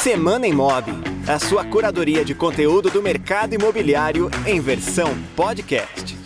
Semana Imob, a sua curadoria de conteúdo do mercado imobiliário em versão podcast.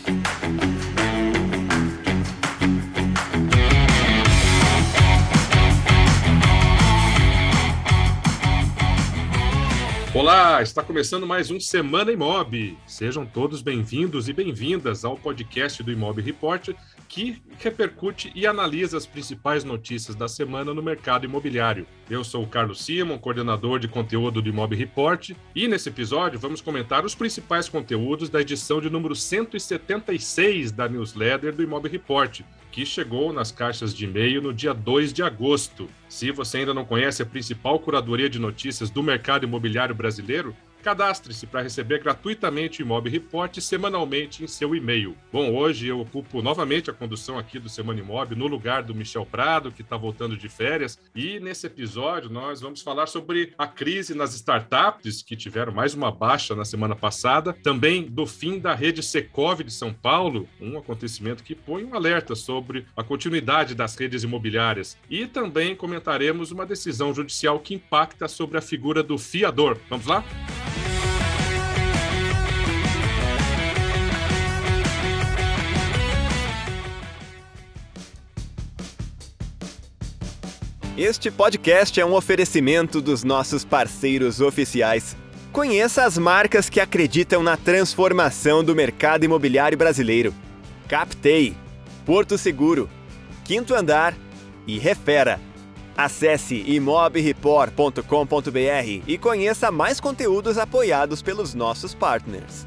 Olá, está começando mais um Semana Imob. Sejam todos bem-vindos e bem-vindas ao podcast do Imob Report, que repercute e analisa as principais notícias da semana no mercado imobiliário. Eu sou o Carlos Simon, coordenador de conteúdo do Imob Report, e nesse episódio vamos comentar os principais conteúdos da edição de número 176 da newsletter do Imob Report, que chegou nas caixas de e-mail no dia 2 de agosto. Se você ainda não conhece a principal curadoria de notícias do mercado imobiliário brasileiro, Cadastre-se para receber gratuitamente o Imob Report semanalmente em seu e-mail. Bom, hoje eu ocupo novamente a condução aqui do Semana Imob no lugar do Michel Prado, que está voltando de férias. E nesse episódio nós vamos falar sobre a crise nas startups, que tiveram mais uma baixa na semana passada. Também do fim da rede Secov de São Paulo, um acontecimento que põe um alerta sobre a continuidade das redes imobiliárias. E também comentaremos uma decisão judicial que impacta sobre a figura do fiador. Vamos lá? Este podcast é um oferecimento dos nossos parceiros oficiais. Conheça as marcas que acreditam na transformação do mercado imobiliário brasileiro. Captei, Porto Seguro, Quinto Andar e Refera. Acesse imobreport.com.br e conheça mais conteúdos apoiados pelos nossos partners.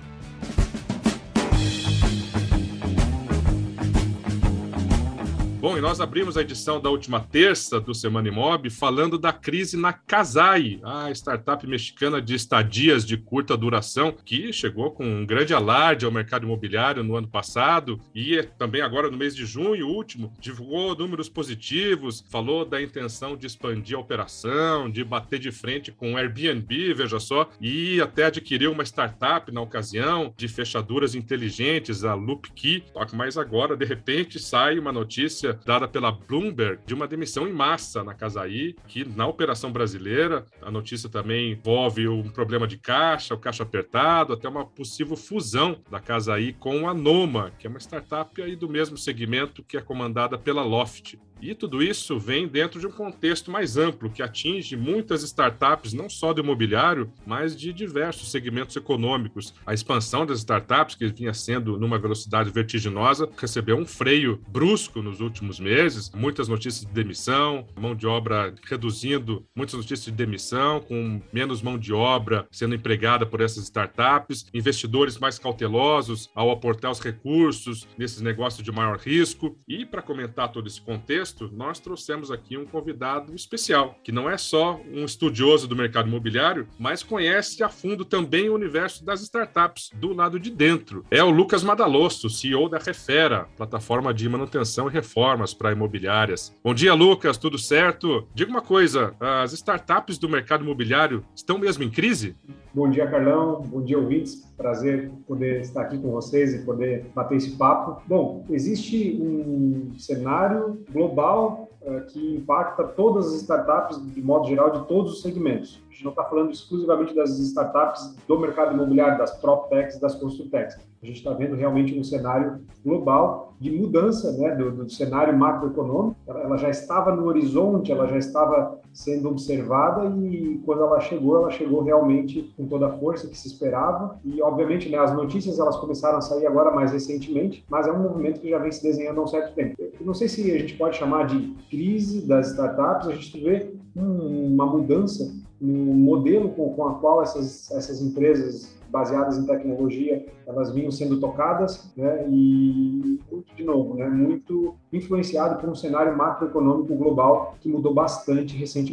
Bom, e nós abrimos a edição da última terça do Semana Imob falando da crise na Casai, a startup mexicana de estadias de curta duração, que chegou com um grande alarde ao mercado imobiliário no ano passado e também agora no mês de junho último, divulgou números positivos, falou da intenção de expandir a operação, de bater de frente com o Airbnb, veja só, e até adquiriu uma startup na ocasião de fechaduras inteligentes, a LoopKey, mas agora, de repente, sai uma notícia dada pela Bloomberg de uma demissão em massa na Casaí, que na operação brasileira, a notícia também envolve um problema de caixa, o caixa apertado, até uma possível fusão da Casaí com a Noma, que é uma startup aí do mesmo segmento que é comandada pela Loft. E tudo isso vem dentro de um contexto mais amplo, que atinge muitas startups, não só do imobiliário, mas de diversos segmentos econômicos. A expansão das startups, que vinha sendo numa velocidade vertiginosa, recebeu um freio brusco nos últimos meses. Muitas notícias de demissão, mão de obra reduzindo, muitas notícias de demissão, com menos mão de obra sendo empregada por essas startups, investidores mais cautelosos ao aportar os recursos nesses negócios de maior risco. E para comentar todo esse contexto, contexto, nós trouxemos aqui um convidado especial, que não é só um estudioso do mercado imobiliário, mas conhece a fundo também o universo das startups do lado de dentro. É o Lucas Madalosso, CEO da Refera, plataforma de manutenção e reformas para imobiliárias. Bom dia, Lucas, tudo certo? Diga uma coisa, as startups do mercado imobiliário estão mesmo em crise? Bom dia, Carlão. Bom dia, ouvintes. Prazer poder estar aqui com vocês e poder bater esse papo. Bom, existe um cenário global uh, que impacta todas as startups, de modo geral, de todos os segmentos. A gente não está falando exclusivamente das startups do mercado imobiliário, das PropTechs, das Construtechs. A gente está vendo realmente um cenário global de mudança né, do, do, cenário macroeconômico. Ela, ela, já estava no horizonte, ela já estava sendo observada e quando ela chegou, ela chegou realmente com toda a força que se esperava. E, obviamente, né, as notícias elas começaram a sair agora mais recentemente, mas é um movimento que já vem se desenhando há um certo tempo. Eu não sei se a gente pode chamar de crise das startups, a gente vê uma mudança no modelo com, com a qual essas, essas empresas baseadas em tecnologia, elas vinham sendo tocadas, né, e muito, de novo, né, muito influenciado por um cenário macroeconômico global que mudou bastante recentemente.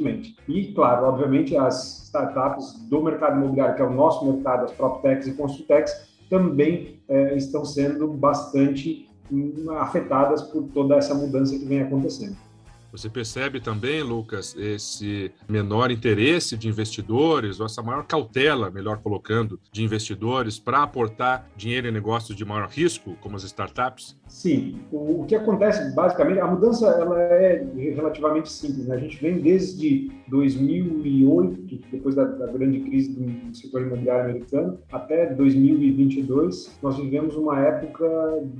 E, claro, obviamente, as startups do mercado imobiliário, que é o nosso mercado, as PropTechs e Construtechs, também é, estão sendo bastante hum, afetadas por toda essa mudança que vem acontecendo. Você percebe também, Lucas, esse menor interesse de investidores, ou essa maior cautela, melhor colocando, de investidores para aportar dinheiro em negócios de maior risco, como as startups? Sim. O, que acontece, basicamente, a mudança ela é relativamente simples. Né? A gente vem desde 2008, depois da, da grande crise do setor imobiliário americano, até 2022, nós vivemos uma época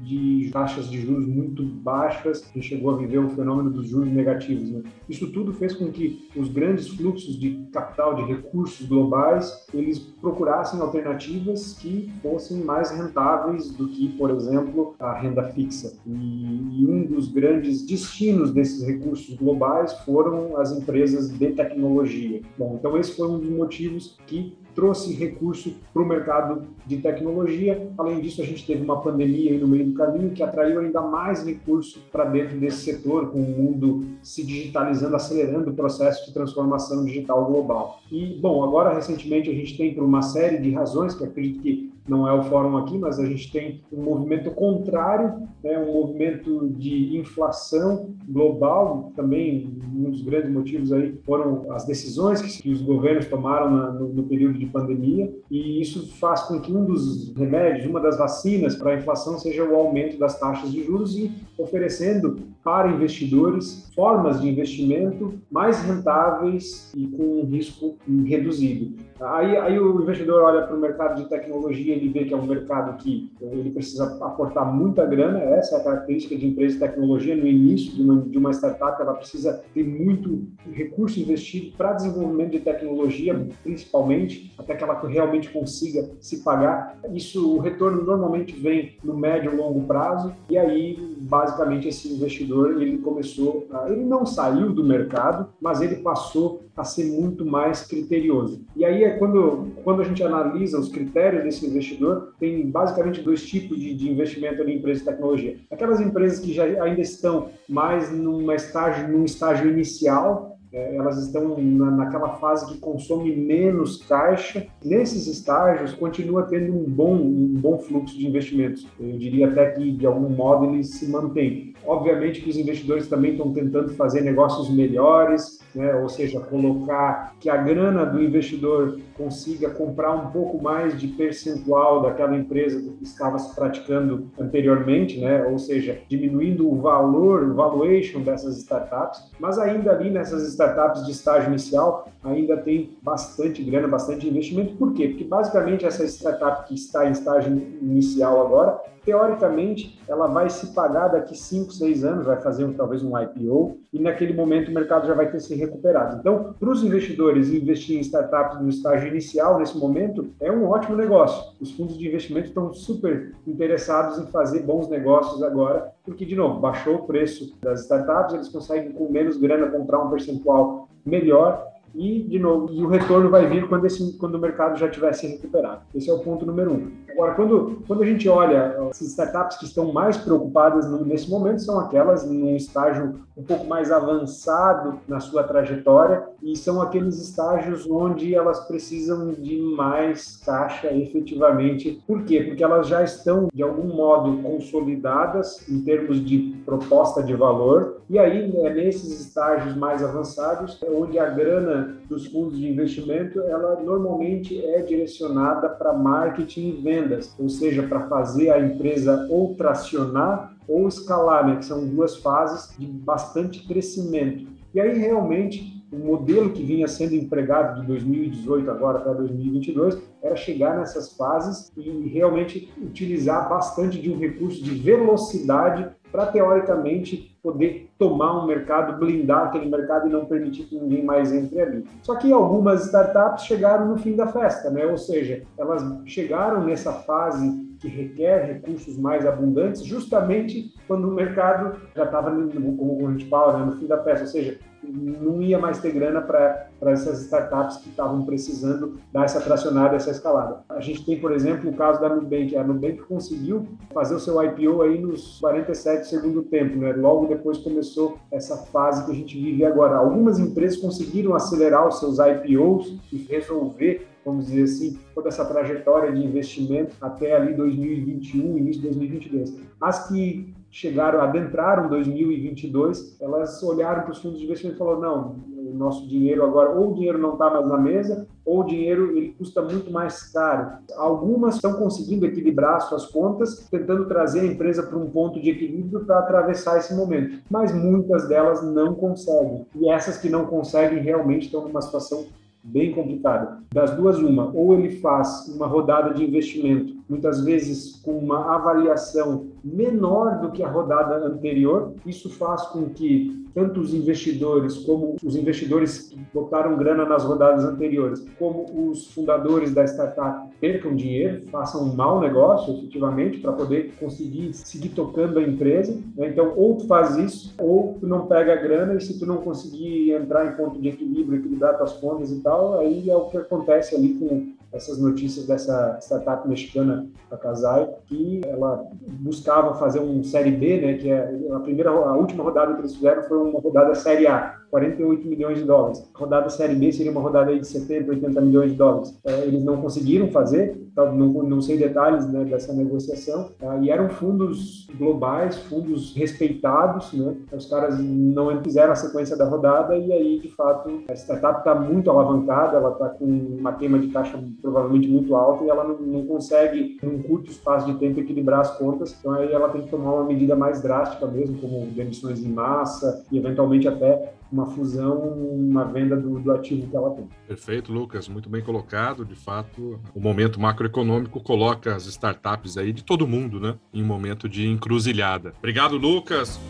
de taxas de juros muito baixas, gente chegou a viver o fenômeno dos juros negativos. Né? Isso tudo fez com que os grandes fluxos de capital, de recursos globais, eles procurassem alternativas que fossem mais rentáveis do que, por exemplo, a renda fixa. E, um dos grandes destinos desses recursos globais foram as empresas de tecnologia. Bom, então esse foi um dos motivos que trouxe recurso para o mercado de tecnologia. Além disso, a gente teve uma pandemia no meio do caminho que atraiu ainda mais recurso para dentro desse setor, com o mundo se digitalizando, acelerando o processo de transformação digital global. E, bom, agora recentemente a gente tem, por uma série de razões, que acredito que não é o fórum aqui, mas a gente tem um movimento contrário, né, um movimento de inflação global, também um dos grandes motivos aí foram as decisões que, os governos tomaram na, no, no, período de pandemia, e isso faz com que um dos remédios, uma das vacinas para a inflação seja o aumento das taxas de juros e oferecendo para investidores formas de investimento mais rentáveis e com um risco reduzido. Aí, aí o investidor olha para o mercado de tecnologia, ele vê que é um mercado que ele precisa aportar muita grana, essa é a característica de empresa de tecnologia. No início de uma, de uma startup, ela precisa ter muito recurso investido para desenvolvimento de tecnologia, principalmente, até que ela realmente consiga se pagar. Isso, o retorno normalmente vem no médio e longo prazo, e aí, basicamente, esse investidor, ele começou, a, ele não saiu do mercado, mas ele passou a ser muito mais criterioso. E aí é quando, quando a gente analisa os critérios desse investidor, tem basicamente dois tipos de, de investimento em empresas de tecnologia. Aquelas empresas que já ainda estão mais numa estágio, num estágio inicial, é, elas estão na, naquela fase que consome menos caixa. Nesses estágios, continua tendo um bom, um bom fluxo de investimentos. Eu diria até que, de algum modo, ele se mantém. Obviamente que os investidores também estão tentando fazer negócios melhores, né? ou seja, colocar que a grana do investidor consiga comprar um pouco mais de percentual daquela empresa que estava se praticando anteriormente, né? ou seja, diminuindo o valor, o valuation dessas startups, mas ainda ali nessas startups de estágio inicial ainda tem bastante grana, bastante investimento. Por quê? Porque basicamente essa startup que está em estágio inicial agora, teoricamente, ela vai se pagar daqui 5, 6 anos, vai fazer um, talvez um IPO, e naquele momento o mercado já vai ter se recuperado. Então, para os investidores investir em startups no estágio inicial, nesse momento, é um ótimo negócio. Os fundos de investimento estão super interessados em fazer bons negócios agora, porque, de novo, baixou o preço das startups, eles conseguem com menos grana comprar um percentual melhor e, de novo, e o retorno vai vir quando, esse, quando o mercado já tiver se recuperado. Esse é o ponto número um. Agora, quando, quando a gente olha as startups que estão mais preocupadas nesse momento, são aquelas num estágio um pouco mais avançado na sua trajetória e são aqueles estágios onde elas precisam de mais caixa efetivamente. Por quê? Porque elas já estão, de algum modo, consolidadas em termos de proposta de valor e aí, é nesses estágios mais avançados, é onde a grana dos fundos de investimento, ela normalmente é direcionada para marketing e vendas, ou seja, para fazer a empresa ou tracionar ou escalar, né, que são duas fases de bastante crescimento. E aí, realmente, o modelo que vinha sendo empregado de 2018 agora para 2022 era chegar nessas fases e realmente utilizar bastante de um recurso de velocidade para teoricamente poder tomar um mercado, blindar aquele mercado e não permitir que ninguém mais entre ali. Só que algumas startups chegaram no fim da festa, né? Ou seja, elas chegaram nessa fase que requer recursos mais abundantes, justamente quando o mercado já estava, como a gente fala, no fim da festa, ou seja, não ia mais ter grana para essas startups que estavam precisando dar essa tracionada, essa escalada. A gente tem, por exemplo, o caso da Nubank. A Nubank conseguiu fazer o seu IPO aí nos 47 segundo tempo, né? Logo depois começou essa fase que a gente vive agora. Algumas empresas conseguiram acelerar os seus IPOs e resolver vamos dizer assim, toda essa trajetória de investimento até ali 2021, início de 2022. As que chegaram, adentraram 2022, elas olharam para os fundos de investimento e falaram, não, o nosso dinheiro agora, ou o dinheiro não está mais na mesa, ou o dinheiro ele custa muito mais caro. Algumas estão conseguindo equilibrar suas contas, tentando trazer a empresa para um ponto de equilíbrio para atravessar esse momento, mas muitas delas não conseguem. E essas que não conseguem realmente estão numa situação bem complicada. Das duas, uma, ou ele faz uma rodada de investimento, muitas vezes com uma avaliação menor do que a rodada anterior, isso faz com que tanto os investidores como os investidores que botaram grana nas rodadas anteriores, como os fundadores da startup percam dinheiro, façam um mau negócio, efetivamente, para poder conseguir seguir tocando a empresa. Né? Então, ou tu faz isso, ou tu não pega a grana e se tu não conseguir entrar em ponto de equilíbrio, equilibrar tuas contas e tal, aí é o que acontece ali com essas notícias dessa startup mexicana, a Casai, que ela buscava fazer um série B, né, que é a primeira, a última rodada que eles fizeram foi uma rodada série A, 48 milhões de dólares. A rodada série B seria uma rodada de 70, 80 milhões de dólares. É, eles não conseguiram fazer, não, não sei detalhes né, dessa negociação, tá? e eram fundos globais, fundos respeitados, né? Os caras não fizeram a sequência da rodada e aí, de fato, a startup está muito alavancada, ela está com uma queima de caixa provavelmente muito alta e ela não, não consegue, num curto espaço de tempo, equilibrar as contas. Então aí ela tem que tomar uma medida mais drástica mesmo, como demissões em massa e eventualmente até uma fusão, uma venda do, do, ativo que ela tem. Perfeito, Lucas, muito bem colocado. De fato, o momento macroeconômico coloca as startups aí de todo mundo, né, em um momento de encruzilhada. Obrigado, Lucas.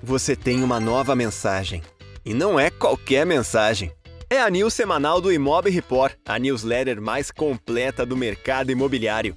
Você tem uma nova mensagem. E não é qualquer mensagem. É a news semanal do Imob Report, a newsletter mais completa do mercado imobiliário.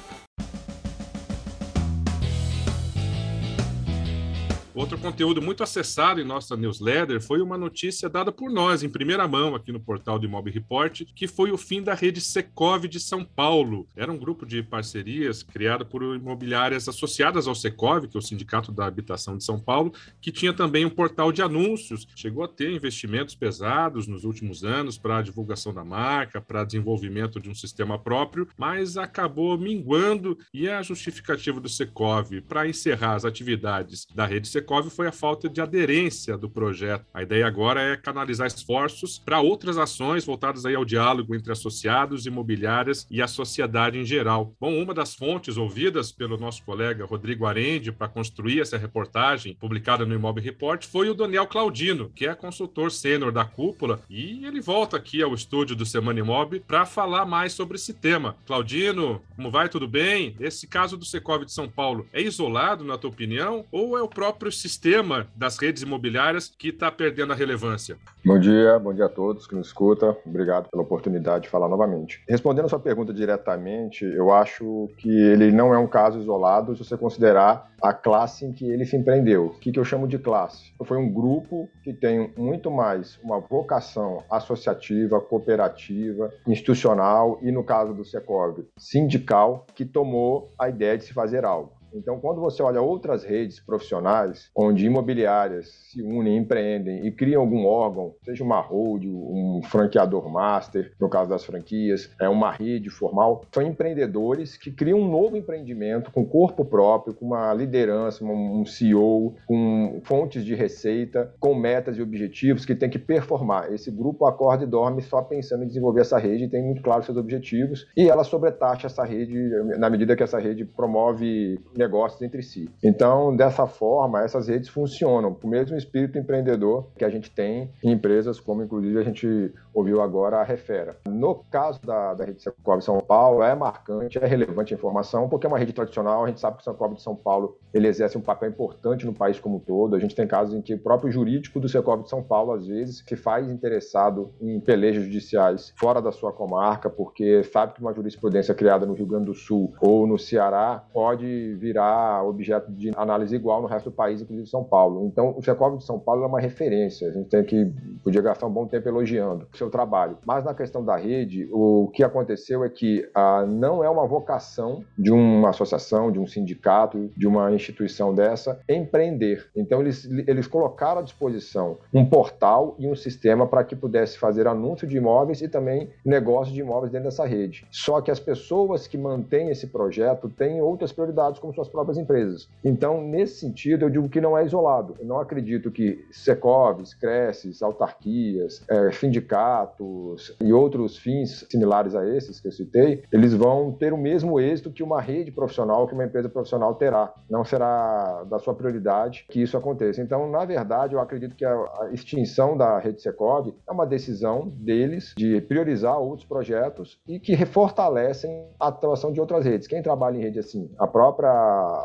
Outro conteúdo muito acessado em nossa newsletter foi uma notícia dada por nós, em primeira mão, aqui no portal do Imob Report, que foi o fim da rede Secov de São Paulo. Era um grupo de parcerias criado por imobiliárias associadas ao Secov, que é o Sindicato da Habitação de São Paulo, que tinha também um portal de anúncios. Chegou a ter investimentos pesados nos últimos anos para a divulgação da marca, para desenvolvimento de um sistema próprio, mas acabou minguando e a justificativa do Secov para encerrar as atividades da rede Secov Foi a falta de aderência do projeto. A ideia agora é canalizar esforços para outras ações voltadas aí ao diálogo entre associados, imobiliárias e a sociedade em geral. Bom, uma das fontes ouvidas pelo nosso colega Rodrigo Arende para construir essa reportagem publicada no Imob Report foi o Daniel Claudino, que é consultor sênior da Cúpula, e ele volta aqui ao estúdio do Semana Imob para falar mais sobre esse tema. Claudino, como vai? Tudo bem? Esse caso do Secov de São Paulo é isolado, na tua opinião, ou é o próprio próprio sistema das redes imobiliárias que está perdendo a relevância? Bom dia, bom dia a todos que nos escutam. Obrigado pela oportunidade de falar novamente. Respondendo a sua pergunta diretamente, eu acho que ele não é um caso isolado se você considerar a classe em que ele se empreendeu. O que, eu chamo de classe? Foi um grupo que tem muito mais uma vocação associativa, cooperativa, institucional e, no caso do Secov, sindical, que tomou a ideia de se fazer algo. Então, quando você olha outras redes profissionais, onde imobiliárias se unem, empreendem e criam algum órgão, seja uma hold, um franqueador master, no caso das franquias, é uma rede formal, são empreendedores que criam um novo empreendimento com corpo próprio, com uma liderança, um CEO, com fontes de receita, com metas e objetivos que tem que performar. Esse grupo acorda e dorme só pensando em desenvolver essa rede tem muito claro seus objetivos e ela sobretaxa essa rede na medida que essa rede promove negócios entre si. Então, dessa forma, essas redes funcionam com o mesmo espírito empreendedor que a gente tem em empresas como, inclusive, a gente ouviu agora a Refera. No caso da, da rede Secov São Paulo, é marcante, é relevante a informação, porque é uma rede tradicional, a gente sabe que o Secov de São Paulo ele exerce um papel importante no país como um todo. A gente tem casos em que o próprio jurídico do Secov de São Paulo, às vezes, se faz interessado em pelejas judiciais fora da sua comarca, porque sabe que uma jurisprudência criada no Rio Grande do Sul ou no Ceará pode virar objeto de análise igual no resto do país, inclusive São Paulo. Então, o Secov de São Paulo é uma referência. A gente tem que podia gastar um bom tempo elogiando o seu trabalho. Mas na questão da rede, o que aconteceu é que ah, não é uma vocação de uma associação, de um sindicato, de uma instituição dessa empreender. Então, eles, eles colocaram à disposição um portal e um sistema para que pudesse fazer anúncio de imóveis e também negócio de imóveis dentro dessa rede. Só que as pessoas que mantêm esse projeto têm outras prioridades, como suas próprias empresas. Então, nesse sentido, eu digo que não é isolado. Eu não acredito que Secovs, Cresces, autarquias, é, sindicatos e outros fins similares a esses que eu citei, eles vão ter o mesmo êxito que uma rede profissional, que uma empresa profissional terá. Não será da sua prioridade que isso aconteça. Então, na verdade, eu acredito que a extinção da rede Secov é uma decisão deles de priorizar outros projetos e que fortalecem a atuação de outras redes. Quem trabalha em rede assim, a própria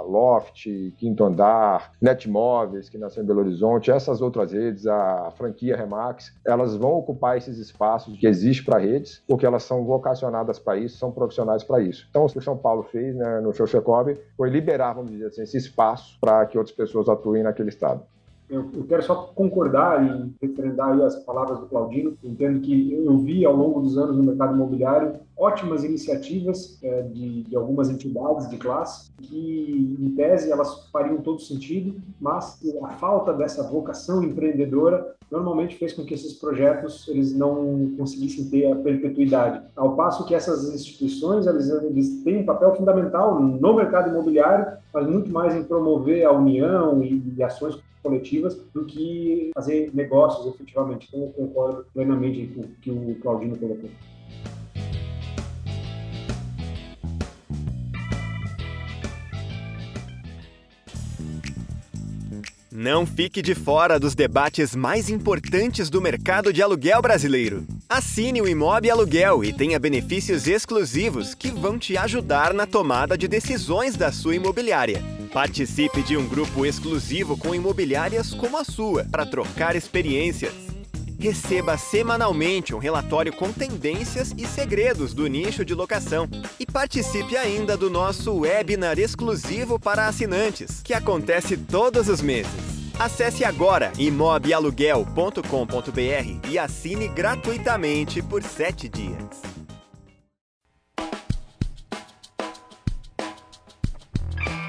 Loft, Quinto Andar, Netmóveis, que nasceu em Belo Horizonte, essas outras redes, a franquia Remax, elas vão ocupar esses espaços que existem para redes, porque elas são vocacionadas para isso, são profissionais para isso. Então, o que o São Paulo fez né, no seu Secob foi liberar, vamos dizer assim, esse espaço para que outras pessoas atuem naquele estado. Eu, eu, quero só concordar e referendar as palavras do Claudino. entendo que eu vi ao longo dos anos no mercado imobiliário ótimas iniciativas é, de, de, algumas entidades de classe que, em tese, elas fariam todo sentido, mas a falta dessa vocação empreendedora normalmente fez com que esses projetos eles não conseguissem ter a perpetuidade. Ao passo que essas instituições eles, eles têm um papel fundamental no mercado imobiliário, mas muito mais em promover a união e, e ações coletivas do que fazer negócios efetivamente. Então, eu concordo plenamente com o que o Claudino colocou. Não fique de fora dos debates mais importantes do mercado de aluguel brasileiro. Assine o Imob Aluguel e tenha benefícios exclusivos que vão te ajudar na tomada de decisões da sua imobiliária. Participe de um grupo exclusivo com imobiliárias como a sua para trocar experiências. Receba semanalmente um relatório com tendências e segredos do nicho de locação. E participe ainda do nosso webinar exclusivo para assinantes, que acontece todos os meses. Acesse agora imobialuguel.com.br e assine gratuitamente por 7 dias.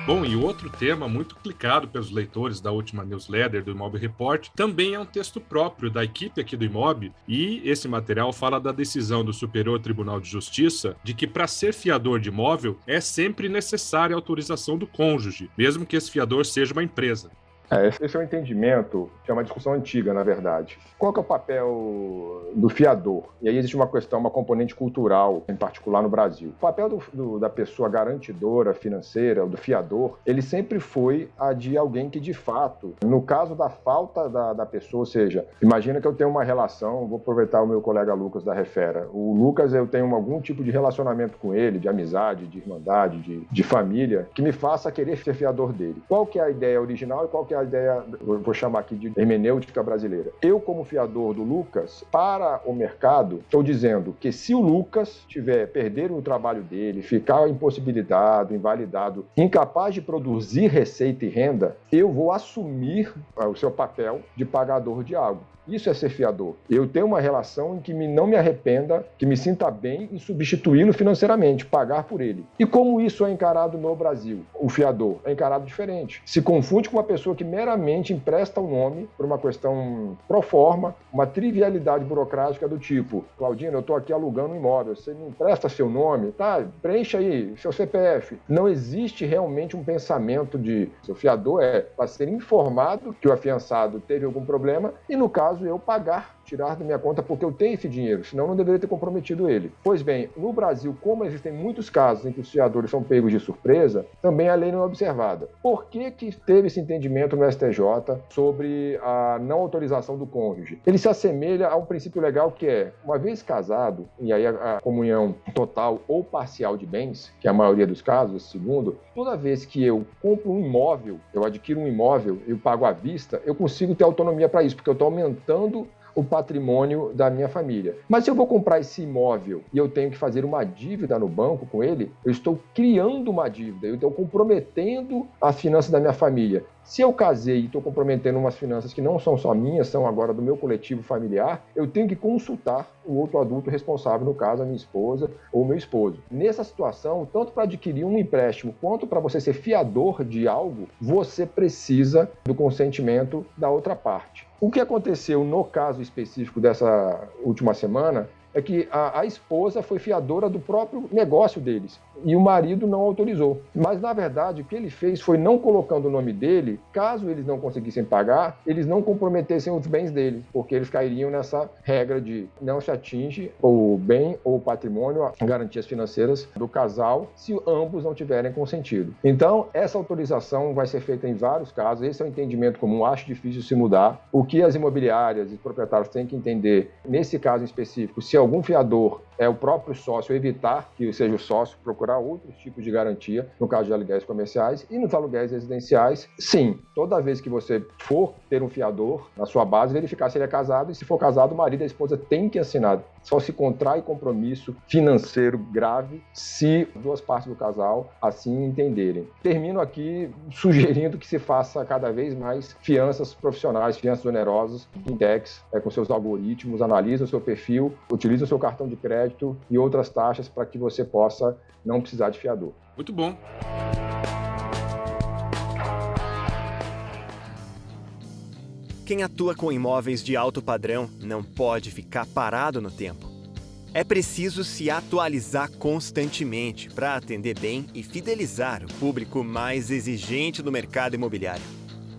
Bom, e outro tema muito clicado pelos leitores da última newsletter do Imob Report também é um texto próprio da equipe aqui do Imob, e esse material fala da decisão do Superior Tribunal de Justiça de que para ser fiador de imóvel é sempre necessária a autorização do cônjuge, mesmo que esse fiador seja uma empresa. É, esse é um entendimento que é uma discussão antiga, na verdade. Qual é o papel do fiador? E aí existe uma questão, uma componente cultural, em particular no Brasil. O papel do, do, da pessoa garantidora financeira, do fiador, ele sempre foi a de alguém que, de fato, no caso da falta da, da pessoa, ou seja, imagina que eu tenho uma relação, vou aproveitar o meu colega Lucas da Refera. O Lucas, eu tenho algum tipo de relacionamento com ele, de amizade, de irmandade, de, de família, que me faça querer ser fiador dele. Qual que é a ideia original e qual que é a ideia, vou chamar aqui de hermenêutica brasileira. Eu, como fiador do Lucas, para o mercado, estou dizendo que se o Lucas tiver perder o trabalho dele, ficar impossibilitado, invalidado, incapaz de produzir receita e renda, eu vou assumir o seu papel de pagador de algo. Isso é ser fiador. Eu tenho uma relação em que me, não me arrependa, que me sinta bem em substituí-lo financeiramente, pagar por ele. E como isso é encarado no Brasil? O fiador é encarado diferente. Se confunde com uma pessoa que meramente empresta o um nome por uma questão pro forma, uma trivialidade burocrática do tipo: Claudino, eu estou aqui alugando um imóvel, você me empresta seu nome? Tá, preencha aí seu CPF. Não existe realmente um pensamento de. Seu fiador é para ser informado que o afiançado teve algum problema e, no caso, caso eu pagar tirar da minha conta porque eu tenho esse dinheiro, senão não deveria ter comprometido ele. Pois bem, no Brasil, como existem muitos casos em que os fiadores são pegos de surpresa, também a lei não é observada. Por que, que teve esse entendimento no STJ sobre a não autorização do cônjuge? Ele se assemelha a um princípio legal que é, uma vez casado, e aí a, a comunhão total ou parcial de bens, que é a maioria dos casos, segundo, toda vez que eu compro um imóvel, eu adquiro um imóvel, eu pago à vista, eu consigo ter autonomia para isso, porque eu estou aumentando o patrimônio da minha família. Mas se eu vou comprar esse imóvel e eu tenho que fazer uma dívida no banco com ele, eu estou criando uma dívida, eu estou comprometendo as finanças da minha família. Se eu casei e estou comprometendo umas finanças que não são só minhas, são agora do meu coletivo familiar, eu tenho que consultar o outro adulto responsável, no caso a minha esposa ou meu esposo. Nessa situação, tanto para adquirir um empréstimo quanto para você ser fiador de algo, você precisa do consentimento da outra parte. O que aconteceu no caso específico dessa última semana é que a, a, esposa foi fiadora do próprio negócio deles e o marido não autorizou. Mas, na verdade, o que ele fez foi não colocando o nome dele, caso eles não conseguissem pagar, eles não comprometessem os bens dele, porque eles cairiam nessa regra de não se atinge o bem ou o patrimônio, garantias financeiras do casal, se ambos não tiverem consentido. Então, essa autorização vai ser feita em vários casos, esse é o entendimento comum, acho difícil se mudar. O que as imobiliárias e proprietários têm que entender, nesse caso específico, se algum fiador é o próprio sócio evitar que seja o sócio procurar outros tipos de garantia, no caso de aluguéis comerciais e nos aluguéis residenciais. Sim, toda vez que você for ter um fiador na sua base, verificar se ele é casado e se for casado, o marido e a esposa têm que assinar. Só se contrai compromisso financeiro grave se duas partes do casal assim entenderem. Termino aqui sugerindo que se faça cada vez mais fianças profissionais, fianças onerosas, fintechs, é, com seus algoritmos, analisa o seu perfil, utiliza o seu cartão de crédito e outras taxas para que você possa não precisar de fiador. Muito bom. Quem atua com imóveis de alto padrão não pode ficar parado no tempo. É preciso se atualizar constantemente para atender bem e fidelizar o público mais exigente do mercado imobiliário.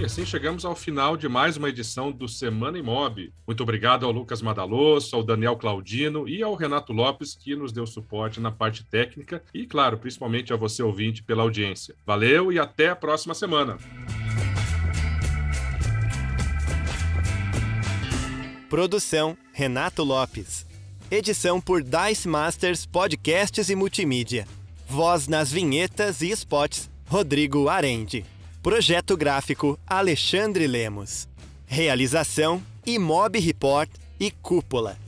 E assim chegamos ao final de mais uma edição do Semana Imob. Muito obrigado ao Lucas Madaloso, ao Daniel Claudino e ao Renato Lopes, que nos deu suporte na parte técnica e, claro, principalmente a você ouvinte pela audiência. Valeu e até a próxima semana. Produção Renato Lopes. Edição por Dice Masters Podcasts e Multimídia. Voz nas vinhetas e spots Rodrigo Arende. Projeto gráfico Alexandre Lemos. Realização Imob Report e Cúpula.